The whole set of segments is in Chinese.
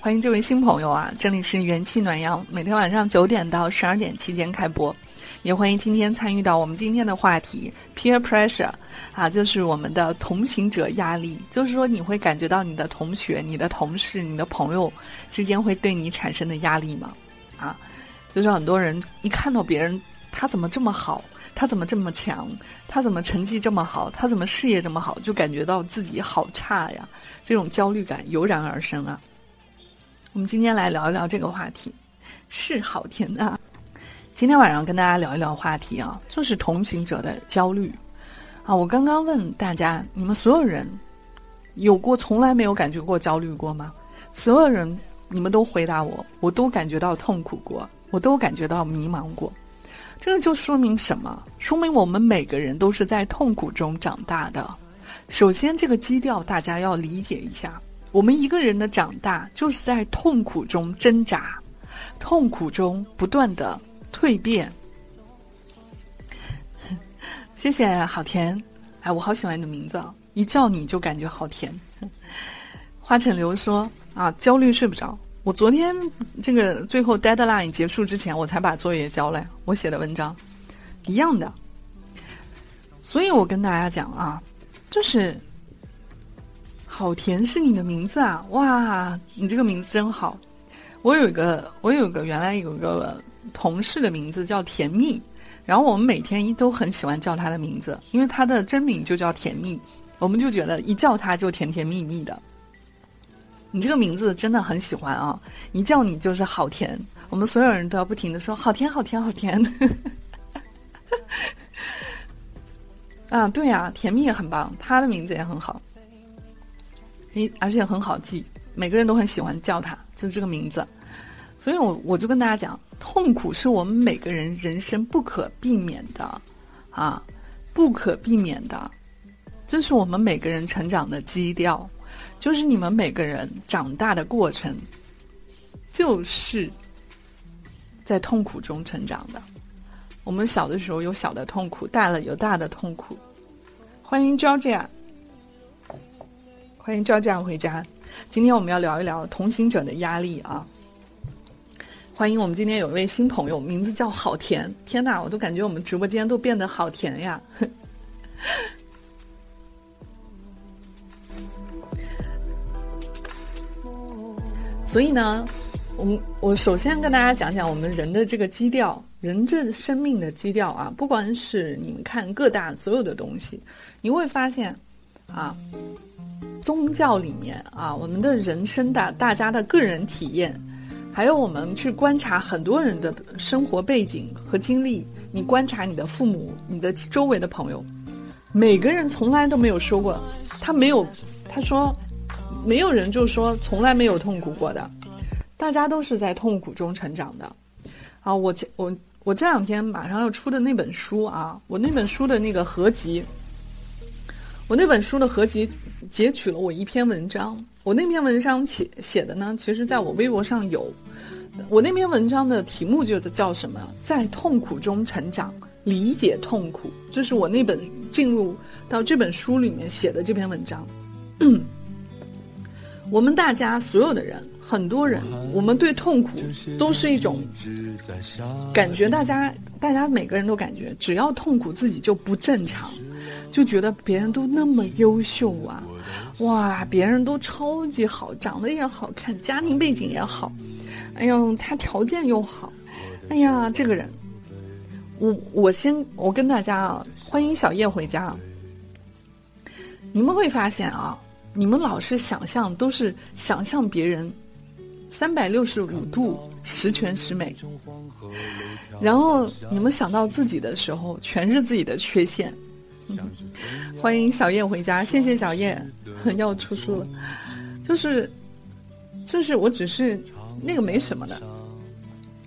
欢迎这位新朋友啊！这里是元气暖阳，每天晚上九点到十二点期间开播，也欢迎今天参与到我们今天的话题 peer pressure 啊，就是我们的同行者压力，就是说你会感觉到你的同学、你的同事、你的朋友之间会对你产生的压力吗？啊，就是很多人一看到别人他怎么这么好，他怎么这么强，他怎么成绩这么好，他怎么事业这么好，就感觉到自己好差呀，这种焦虑感油然而生啊。我们今天来聊一聊这个话题，是好甜啊！今天晚上跟大家聊一聊话题啊，就是同行者的焦虑啊。我刚刚问大家，你们所有人有过从来没有感觉过焦虑过吗？所有人，你们都回答我，我都感觉到痛苦过，我都感觉到迷茫过。这个就说明什么？说明我们每个人都是在痛苦中长大的。首先，这个基调大家要理解一下。我们一个人的长大，就是在痛苦中挣扎，痛苦中不断的蜕变。谢谢好甜，哎，我好喜欢你的名字啊，一叫你就感觉好甜。花尘流说啊，焦虑睡不着。我昨天这个最后 deadline 结束之前，我才把作业交了，我写的文章一样的。所以我跟大家讲啊，就是。好甜是你的名字啊！哇，你这个名字真好。我有一个，我有一个原来有一个同事的名字叫甜蜜，然后我们每天一都很喜欢叫他的名字，因为他的真名就叫甜蜜，我们就觉得一叫他就甜甜蜜蜜的。你这个名字真的很喜欢啊！一叫你就是好甜，我们所有人都要不停的说好甜好甜好甜。啊，对呀，甜蜜也很棒，他的名字也很好。诶，而且很好记，每个人都很喜欢叫他，就是这个名字。所以我我就跟大家讲，痛苦是我们每个人人生不可避免的，啊，不可避免的，这是我们每个人成长的基调，就是你们每个人长大的过程，就是在痛苦中成长的。我们小的时候有小的痛苦，大了有大的痛苦。欢迎 Georgia。欢迎赵这样回家。今天我们要聊一聊同行者的压力啊！欢迎我们今天有一位新朋友，名字叫好甜。天哪，我都感觉我们直播间都变得好甜呀！所以呢，我我首先跟大家讲讲我们人的这个基调，人这生命的基调啊，不管是你们看各大所有的东西，你会发现啊。宗教里面啊，我们的人生的大家的个人体验，还有我们去观察很多人的生活背景和经历，你观察你的父母、你的周围的朋友，每个人从来都没有说过，他没有，他说，没有人就说从来没有痛苦过的，大家都是在痛苦中成长的。啊，我我我这两天马上要出的那本书啊，我那本书的那个合集。我那本书的合集截取了我一篇文章，我那篇文章写写的呢，其实在我微博上有。我那篇文章的题目就叫什么？在痛苦中成长，理解痛苦。这是我那本进入到这本书里面写的这篇文章。我们大家所有的人，很多人，我们对痛苦都是一种感觉。大家，大家每个人都感觉，只要痛苦，自己就不正常。就觉得别人都那么优秀啊，哇，别人都超级好，长得也好看，家庭背景也好，哎呦，他条件又好，哎呀，这个人，我我先我跟大家啊，欢迎小叶回家。你们会发现啊，你们老是想象都是想象别人三百六十五度十全十美，然后你们想到自己的时候，全是自己的缺陷。欢迎小燕回家，谢谢小燕要出书了，就是，就是我只是那个没什么的，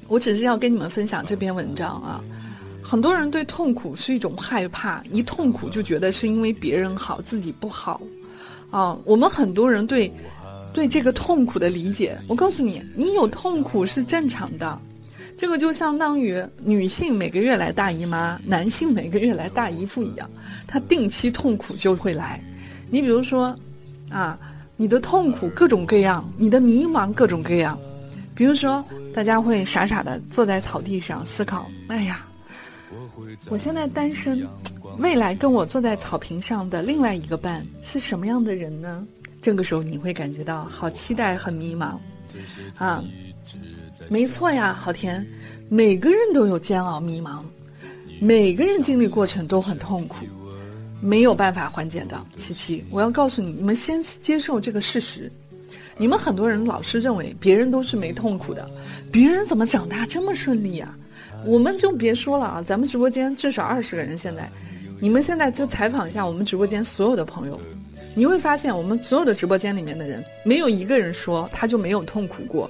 我只是要跟你们分享这篇文章啊。很多人对痛苦是一种害怕，一痛苦就觉得是因为别人好，自己不好啊。我们很多人对对这个痛苦的理解，我告诉你，你有痛苦是正常的。这个就相当于女性每个月来大姨妈，男性每个月来大姨夫一样，他定期痛苦就会来。你比如说，啊，你的痛苦各种各样，你的迷茫各种各样。比如说，大家会傻傻的坐在草地上思考：哎呀，我现在单身，未来跟我坐在草坪上的另外一个伴是什么样的人呢？这个时候你会感觉到好期待，很迷茫，啊，没错呀，郝甜，每个人都有煎熬、迷茫，每个人经历过程都很痛苦。没有办法缓解的，琪琪，我要告诉你，你们先接受这个事实。你们很多人老是认为别人都是没痛苦的，别人怎么长大这么顺利啊？我们就别说了啊，咱们直播间至少二十个人，现在，你们现在就采访一下我们直播间所有的朋友，你会发现我们所有的直播间里面的人，没有一个人说他就没有痛苦过，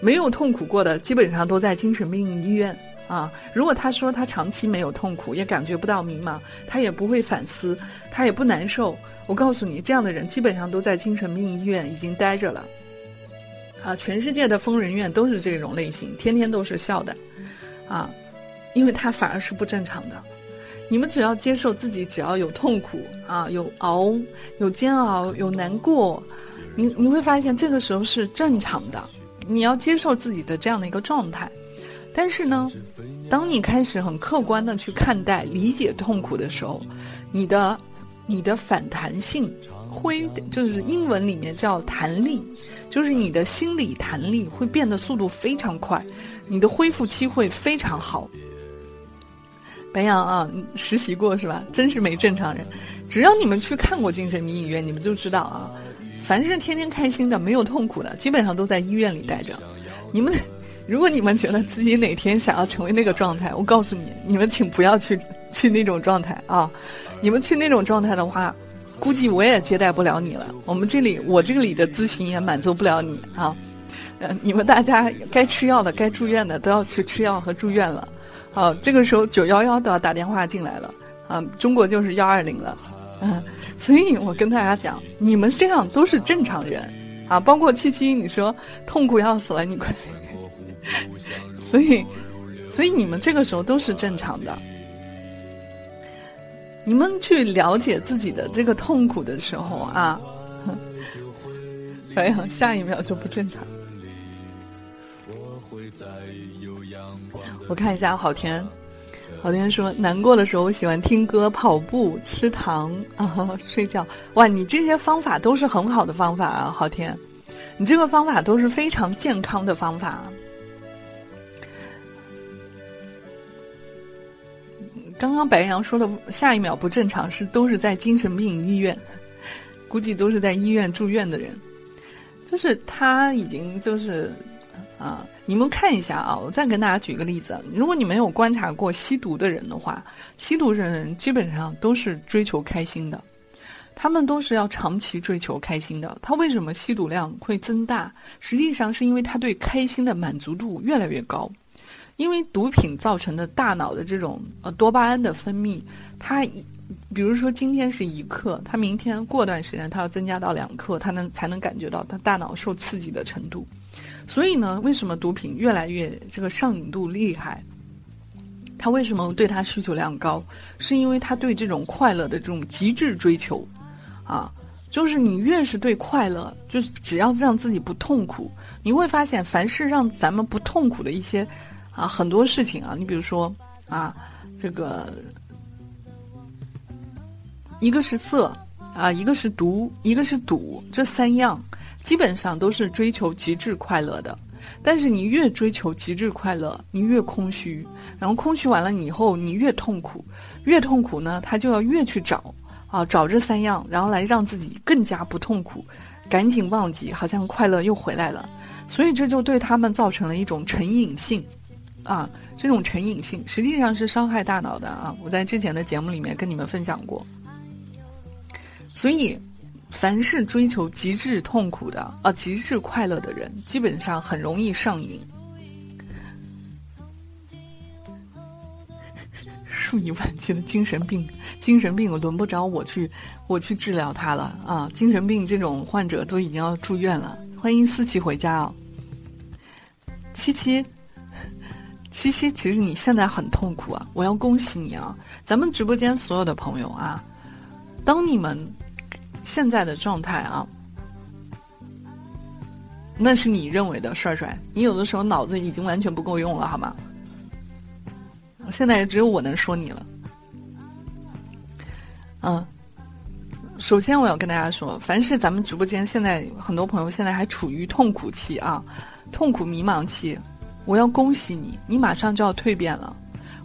没有痛苦过的基本上都在精神病医院。啊，如果他说他长期没有痛苦，也感觉不到迷茫，他也不会反思，他也不难受。我告诉你，这样的人基本上都在精神病医院已经待着了。啊，全世界的疯人院都是这种类型，天天都是笑的，啊，因为他反而是不正常的。你们只要接受自己，只要有痛苦啊，有熬，有煎熬，有难过，你你会发现这个时候是正常的。你要接受自己的这样的一个状态。但是呢，当你开始很客观的去看待、理解痛苦的时候，你的、你的反弹性会，就是英文里面叫弹力，就是你的心理弹力会变得速度非常快，你的恢复期会非常好。白羊啊，实习过是吧？真是没正常人。只要你们去看过精神病医院，你们就知道啊，凡是天天开心的、没有痛苦的，基本上都在医院里待着。你们。如果你们觉得自己哪天想要成为那个状态，我告诉你，你们请不要去去那种状态啊！你们去那种状态的话，估计我也接待不了你了。我们这里，我这里的咨询也满足不了你啊！呃，你们大家该吃药的、该住院的都要去吃药和住院了。好，这个时候九幺幺都要打电话进来了啊！中国就是幺二零了，嗯，所以我跟大家讲，你们这样都是正常人啊！包括七七，你说痛苦要死了，你快。所以，所以你们这个时候都是正常的。你们去了解自己的这个痛苦的时候啊，哎呀，下一秒就不正常。我看一下，好甜，好天说难过的时候我喜欢听歌、跑步、吃糖啊、睡觉。哇，你这些方法都是很好的方法啊，好天，你这个方法都是非常健康的方法。刚刚白羊说的下一秒不正常是都是在精神病医院，估计都是在医院住院的人，就是他已经就是啊，你们看一下啊，我再跟大家举个例子，如果你没有观察过吸毒的人的话，吸毒的人基本上都是追求开心的，他们都是要长期追求开心的。他为什么吸毒量会增大？实际上是因为他对开心的满足度越来越高。因为毒品造成的大脑的这种呃多巴胺的分泌，它，比如说今天是一克，他明天过段时间他要增加到两克，他能才能感觉到他大脑受刺激的程度。所以呢，为什么毒品越来越这个上瘾度厉害？他为什么对他需求量高？是因为他对这种快乐的这种极致追求，啊，就是你越是对快乐，就是只要让自己不痛苦，你会发现凡是让咱们不痛苦的一些。啊，很多事情啊，你比如说啊，这个一个是色啊，一个是毒，一个是赌，这三样基本上都是追求极致快乐的。但是你越追求极致快乐，你越空虚，然后空虚完了以后，你越痛苦，越痛苦呢，他就要越去找啊，找这三样，然后来让自己更加不痛苦，赶紧忘记，好像快乐又回来了。所以这就对他们造成了一种成瘾性。啊，这种成瘾性实际上是伤害大脑的啊！我在之前的节目里面跟你们分享过。所以，凡是追求极致痛苦的啊、极致快乐的人，基本上很容易上瘾。数以万计的精神病，精神病轮不着我去，我去治疗他了啊！精神病这种患者都已经要住院了。欢迎思琪回家啊，七七。七七，其实你现在很痛苦啊！我要恭喜你啊！咱们直播间所有的朋友啊，当你们现在的状态啊，那是你认为的帅帅，你有的时候脑子已经完全不够用了，好吗？现在也只有我能说你了。嗯，首先我要跟大家说，凡是咱们直播间现在很多朋友现在还处于痛苦期啊，痛苦迷茫期，我要恭喜你，你马上就要蜕变了。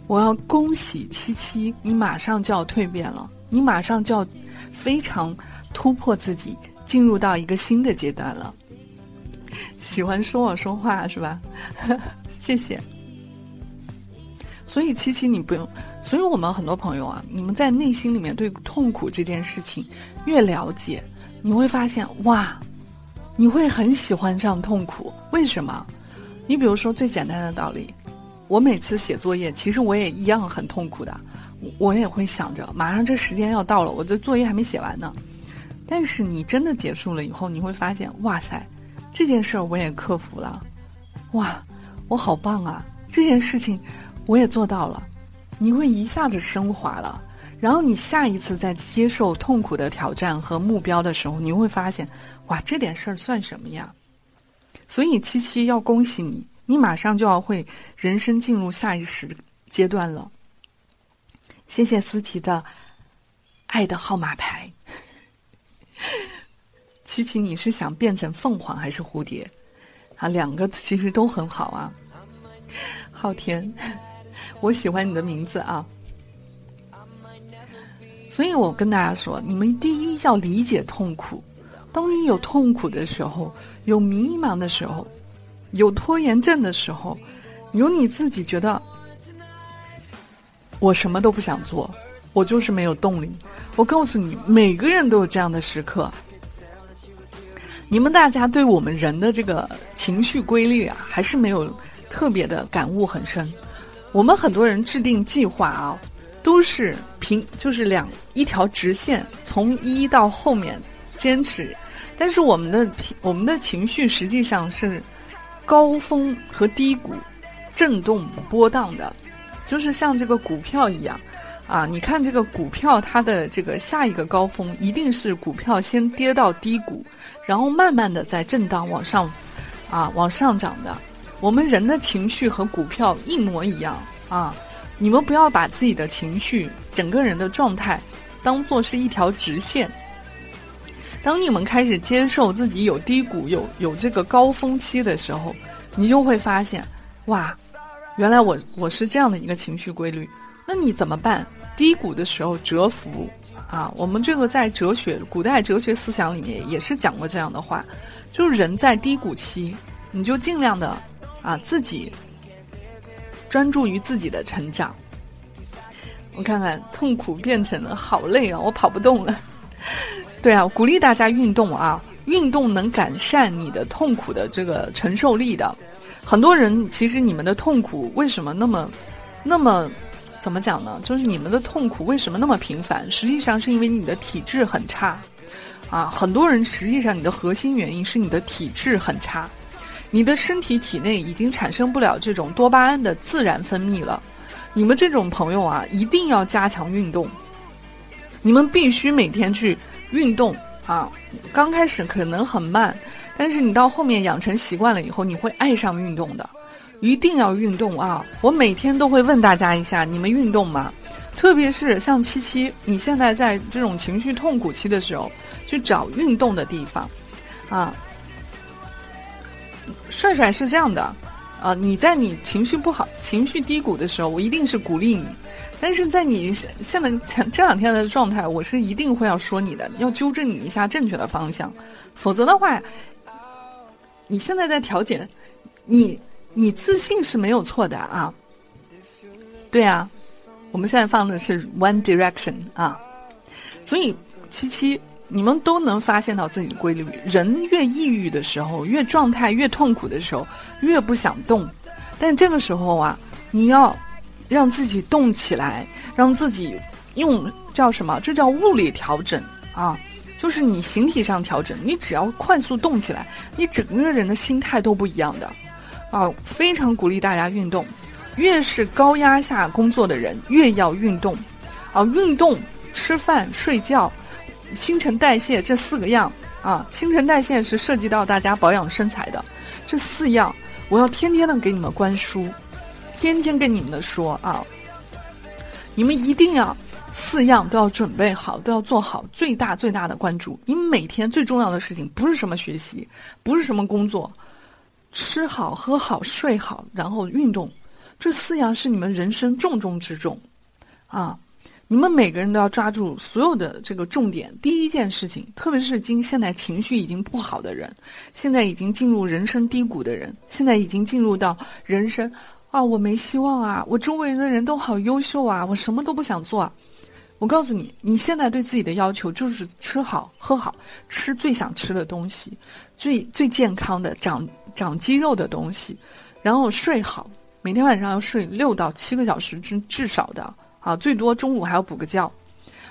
我要恭喜七七，你马上就要蜕变了，你马上就要非常突破自己，进入到一个新的阶段了。喜欢说我说话是吧？谢谢。所以七七你不用，所以我们很多朋友啊，你们在内心里面对痛苦这件事情越了解，你会发现哇，你会很喜欢上痛苦。为什么？你比如说最简单的道理。我每次写作业，其实我也一样很痛苦的，我也会想着马上这时间要到了，我这作业还没写完呢。但是你真的结束了以后，你会发现，哇塞，这件事儿我也克服了，哇，我好棒啊！这件事情我也做到了，你会一下子升华了。然后你下一次在接受痛苦的挑战和目标的时候，你会发现，哇，这点事儿算什么呀？所以七七要恭喜你。你马上就要会人生进入下一时阶段了。谢谢思琪的爱的号码牌。琪琪，你是想变成凤凰还是蝴蝶？啊，两个其实都很好啊。昊天，我喜欢你的名字啊。所以我跟大家说，你们第一要理解痛苦。当你有痛苦的时候，有迷茫的时候。有拖延症的时候，有你自己觉得我什么都不想做，我就是没有动力。我告诉你，每个人都有这样的时刻。你们大家对我们人的这个情绪规律啊，还是没有特别的感悟很深。我们很多人制定计划啊，都是平就是两一条直线，从一到后面坚持，但是我们的我们的情绪实际上是。高峰和低谷，震动波荡的，就是像这个股票一样，啊，你看这个股票它的这个下一个高峰，一定是股票先跌到低谷，然后慢慢的在震荡往上，啊，往上涨的。我们人的情绪和股票一模一样啊，你们不要把自己的情绪、整个人的状态当做是一条直线。当你们开始接受自己有低谷、有有这个高峰期的时候，你就会发现，哇，原来我我是这样的一个情绪规律。那你怎么办？低谷的时候蛰伏啊！我们这个在哲学、古代哲学思想里面也是讲过这样的话，就是人在低谷期，你就尽量的啊自己专注于自己的成长。我看看，痛苦变成了好累啊！我跑不动了。对啊，鼓励大家运动啊！运动能改善你的痛苦的这个承受力的。很多人其实你们的痛苦为什么那么、那么怎么讲呢？就是你们的痛苦为什么那么频繁？实际上是因为你的体质很差啊！很多人实际上你的核心原因是你的体质很差，你的身体体内已经产生不了这种多巴胺的自然分泌了。你们这种朋友啊，一定要加强运动，你们必须每天去。运动啊，刚开始可能很慢，但是你到后面养成习惯了以后，你会爱上运动的。一定要运动啊！我每天都会问大家一下，你们运动吗？特别是像七七，你现在在这种情绪痛苦期的时候，去找运动的地方啊。帅帅是这样的啊，你在你情绪不好、情绪低谷的时候，我一定是鼓励你。但是在你现现在前这两天的状态，我是一定会要说你的，要纠正你一下正确的方向，否则的话，你现在在调节，你你自信是没有错的啊。对啊，我们现在放的是 One Direction 啊，所以七七，你们都能发现到自己的规律，人越抑郁的时候，越状态越痛苦的时候，越不想动，但这个时候啊，你要。让自己动起来，让自己用叫什么？这叫物理调整啊，就是你形体上调整。你只要快速动起来，你整个人的心态都不一样的啊！非常鼓励大家运动，越是高压下工作的人越要运动啊！运动、吃饭、睡觉、新陈代谢这四个样啊，新陈代谢是涉及到大家保养身材的，这四样我要天天的给你们灌输，天天跟你们的说啊，你们一定要四样都要准备好，都要做好最大最大的关注。你每天最重要的事情不是什么学习，不是什么工作，吃好喝好睡好，然后运动，这四样是你们人生重中之重，啊。你们每个人都要抓住所有的这个重点。第一件事情，特别是今现在情绪已经不好的人，现在已经进入人生低谷的人，现在已经进入到人生啊，我没希望啊，我周围的人都好优秀啊，我什么都不想做。啊。我告诉你，你现在对自己的要求就是吃好喝好，吃最想吃的东西，最最健康的长长肌肉的东西，然后睡好，每天晚上要睡六到七个小时至至少的。啊，最多中午还要补个觉，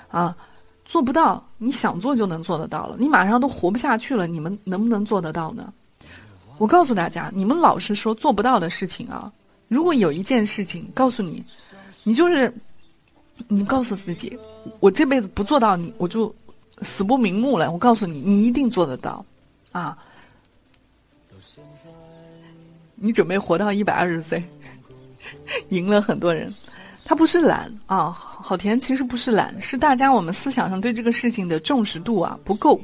啊，做不到，你想做就能做得到了。你马上都活不下去了，你们能不能做得到呢？我告诉大家，你们老是说做不到的事情啊，如果有一件事情告诉你，你就是你告诉自己，我这辈子不做到，你我就死不瞑目了。我告诉你，你一定做得到，啊，你准备活到一百二十岁，赢了很多人。他不是懒啊，好甜，其实不是懒，是大家我们思想上对这个事情的重视度啊不够。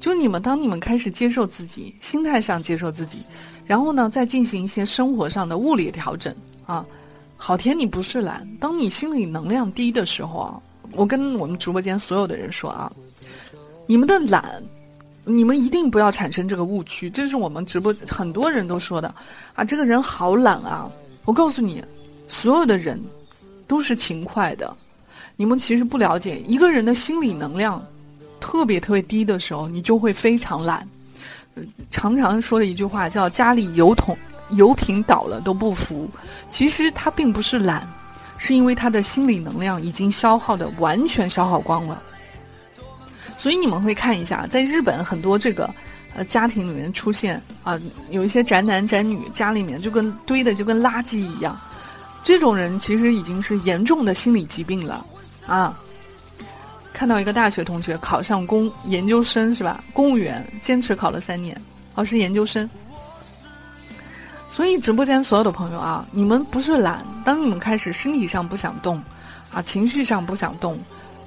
就你们，当你们开始接受自己，心态上接受自己，然后呢，再进行一些生活上的物理调整啊。好甜，你不是懒，当你心里能量低的时候啊，我跟我们直播间所有的人说啊，你们的懒，你们一定不要产生这个误区，这是我们直播很多人都说的啊，这个人好懒啊。我告诉你，所有的人。都是勤快的，你们其实不了解一个人的心理能量特别特别低的时候，你就会非常懒。常常说的一句话叫“家里油桶油瓶倒了都不扶”，其实他并不是懒，是因为他的心理能量已经消耗的完全消耗光了。所以你们会看一下，在日本很多这个呃家庭里面出现啊，有一些宅男宅女家里面就跟堆的就跟垃圾一样。这种人其实已经是严重的心理疾病了，啊！看到一个大学同学考上公研究生是吧？公务员坚持考了三年，哦是研究生。所以直播间所有的朋友啊，你们不是懒，当你们开始身体上不想动，啊情绪上不想动，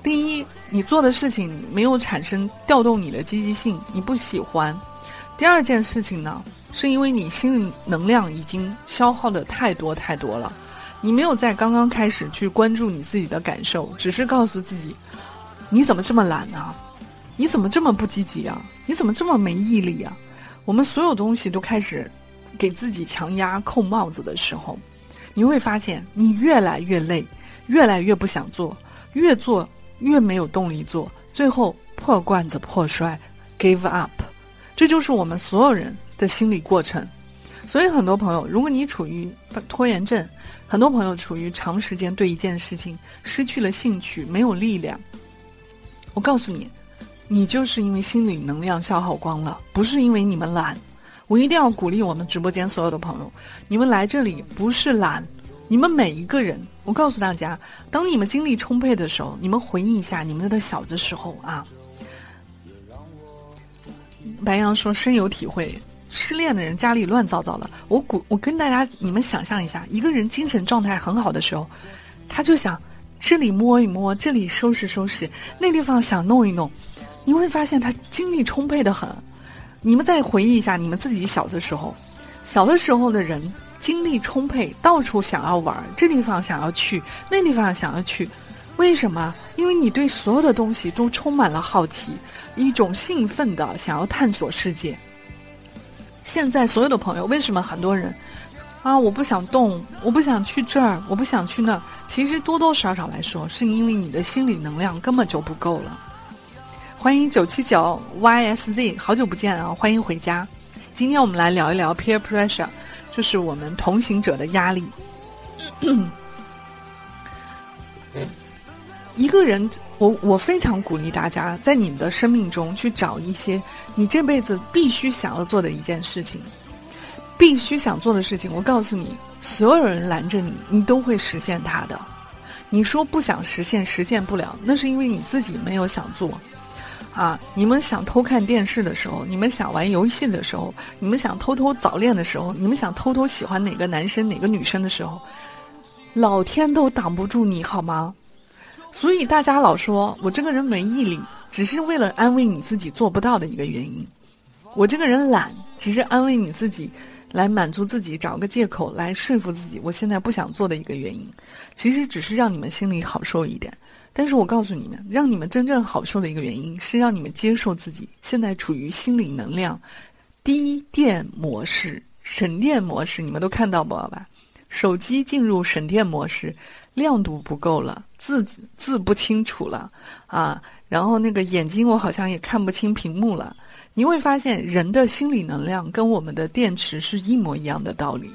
第一你做的事情没有产生调动你的积极性，你不喜欢；第二件事情呢，是因为你心理能量已经消耗的太多太多了。你没有在刚刚开始去关注你自己的感受，只是告诉自己，你怎么这么懒呢？你怎么这么不积极啊？你怎么这么没毅力啊？我们所有东西都开始给自己强压、扣帽子的时候，你会发现你越来越累，越来越不想做，越做越没有动力做，最后破罐子破摔，give up。这就是我们所有人的心理过程。所以很多朋友，如果你处于拖延症，很多朋友处于长时间对一件事情失去了兴趣，没有力量。我告诉你，你就是因为心理能量消耗光了，不是因为你们懒。我一定要鼓励我们直播间所有的朋友，你们来这里不是懒，你们每一个人，我告诉大家，当你们精力充沛的时候，你们回忆一下你们的小的时候啊。白羊说深有体会。失恋的人家里乱糟糟的，我鼓我跟大家你们想象一下，一个人精神状态很好的时候，他就想这里摸一摸，这里收拾收拾，那地方想弄一弄，你会发现他精力充沛的很。你们再回忆一下你们自己小的时候，小的时候的人精力充沛，到处想要玩，这地方想要去，那地方想要去，为什么？因为你对所有的东西都充满了好奇，一种兴奋的想要探索世界。现在所有的朋友，为什么很多人啊？我不想动，我不想去这儿，我不想去那儿。其实多多少少来说，是因为你的心理能量根本就不够了。欢迎九七九 YSZ，好久不见啊！欢迎回家。今天我们来聊一聊 peer pressure，就是我们同行者的压力。一个人，我我非常鼓励大家在你的生命中去找一些你这辈子必须想要做的一件事情，必须想做的事情。我告诉你，所有人拦着你，你都会实现它的。你说不想实现，实现不了，那是因为你自己没有想做。啊，你们想偷看电视的时候，你们想玩游戏的时候，你们想偷偷早恋的时候，你们想偷偷喜欢哪个男生哪个女生的时候，老天都挡不住你好吗？所以大家老说我这个人没毅力，只是为了安慰你自己做不到的一个原因。我这个人懒，只是安慰你自己，来满足自己，找个借口来说服自己，我现在不想做的一个原因。其实只是让你们心里好受一点。但是我告诉你们，让你们真正好受的一个原因是让你们接受自己现在处于心理能量低电模式、省电模式。你们都看到过吧？手机进入省电模式，亮度不够了，字字不清楚了啊，然后那个眼睛我好像也看不清屏幕了。你会发现，人的心理能量跟我们的电池是一模一样的道理。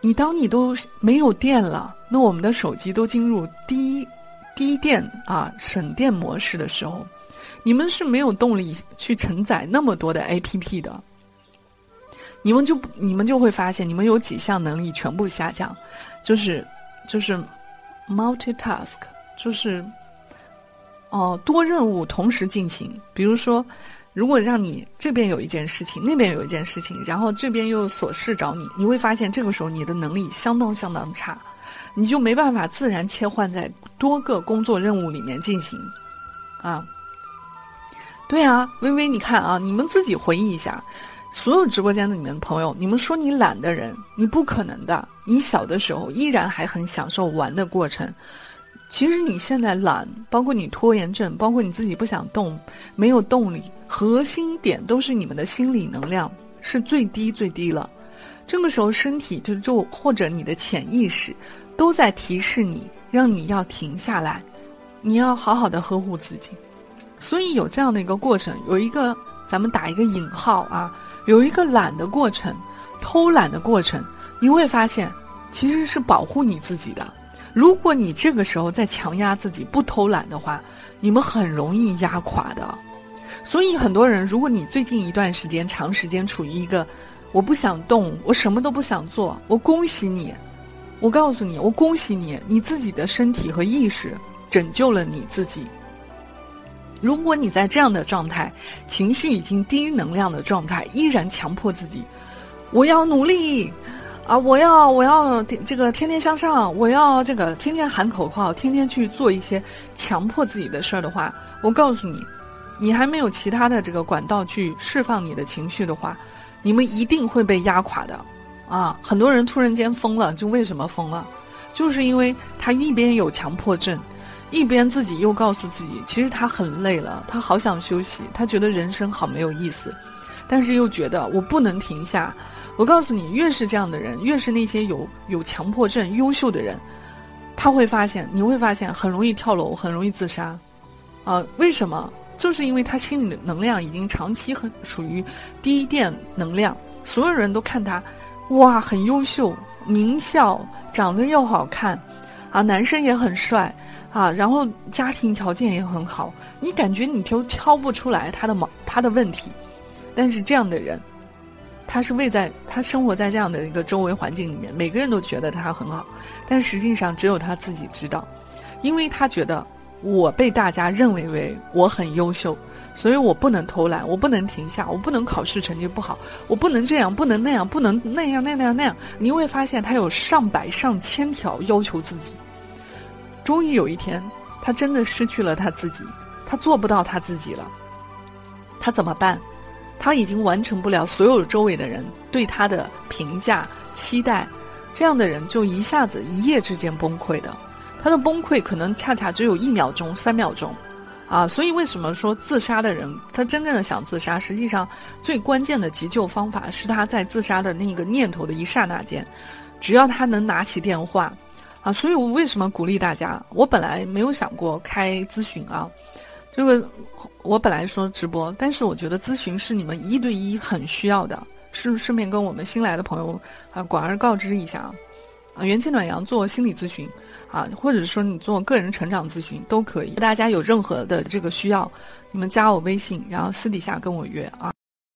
你当你都没有电了，那我们的手机都进入低。低电啊，省电模式的时候，你们是没有动力去承载那么多的 A P P 的。你们就你们就会发现，你们有几项能力全部下降，就是就是 multitask，就是哦多任务同时进行。比如说，如果让你这边有一件事情，那边有一件事情，然后这边又有琐事找你，你会发现这个时候你的能力相当相当差。你就没办法自然切换在多个工作任务里面进行，啊，对啊，微微，你看啊，你们自己回忆一下，所有直播间的里面的朋友，你们说你懒的人，你不可能的。你小的时候依然还很享受玩的过程，其实你现在懒，包括你拖延症，包括你自己不想动，没有动力，核心点都是你们的心理能量是最低最低了。这个时候身体就就或者你的潜意识。都在提示你，让你要停下来，你要好好的呵护自己。所以有这样的一个过程，有一个咱们打一个引号啊，有一个懒的过程，偷懒的过程，你会发现其实是保护你自己的。如果你这个时候在强压自己不偷懒的话，你们很容易压垮的。所以很多人，如果你最近一段时间长时间处于一个我不想动，我什么都不想做，我恭喜你。我告诉你，我恭喜你，你自己的身体和意识拯救了你自己。如果你在这样的状态，情绪已经低能量的状态，依然强迫自己，我要努力啊！我要我要这个天天向上，我要这个天天喊口号，天天去做一些强迫自己的事儿的话，我告诉你，你还没有其他的这个管道去释放你的情绪的话，你们一定会被压垮的。啊，很多人突然间疯了，就为什么疯了？就是因为他一边有强迫症，一边自己又告诉自己，其实他很累了，他好想休息，他觉得人生好没有意思，但是又觉得我不能停下。我告诉你，越是这样的人，越是那些有有强迫症、优秀的人，他会发现，你会发现很容易跳楼，很容易自杀。啊，为什么？就是因为他心里的能量已经长期很属于低电能量，所有人都看他。哇，很优秀，名校，长得又好看，啊，男生也很帅，啊，然后家庭条件也很好，你感觉你就挑不出来他的毛他的问题，但是这样的人，他是位在他生活在这样的一个周围环境里面，每个人都觉得他很好，但实际上只有他自己知道，因为他觉得我被大家认为为我很优秀。所以我不能偷懒，我不能停下，我不能考试成绩不好，我不能这样，不能那样，不能那样那样那样。你会发现他有上百上千条要求自己。终于有一天，他真的失去了他自己，他做不到他自己了。他怎么办？他已经完成不了所有周围的人对他的评价期待，这样的人就一下子一夜之间崩溃的。他的崩溃可能恰恰只有一秒钟、三秒钟。啊，所以为什么说自杀的人，他真正的想自杀，实际上最关键的急救方法是他在自杀的那个念头的一刹那间，只要他能拿起电话，啊，所以我为什么鼓励大家？我本来没有想过开咨询啊，这个我本来说直播，但是我觉得咨询是你们一对一很需要的，是顺便跟我们新来的朋友啊广而告之一下啊，元气暖阳做心理咨询。啊，或者说你做个人成长咨询都可以。大家有任何的这个需要，你们加我微信，然后私底下跟我约啊。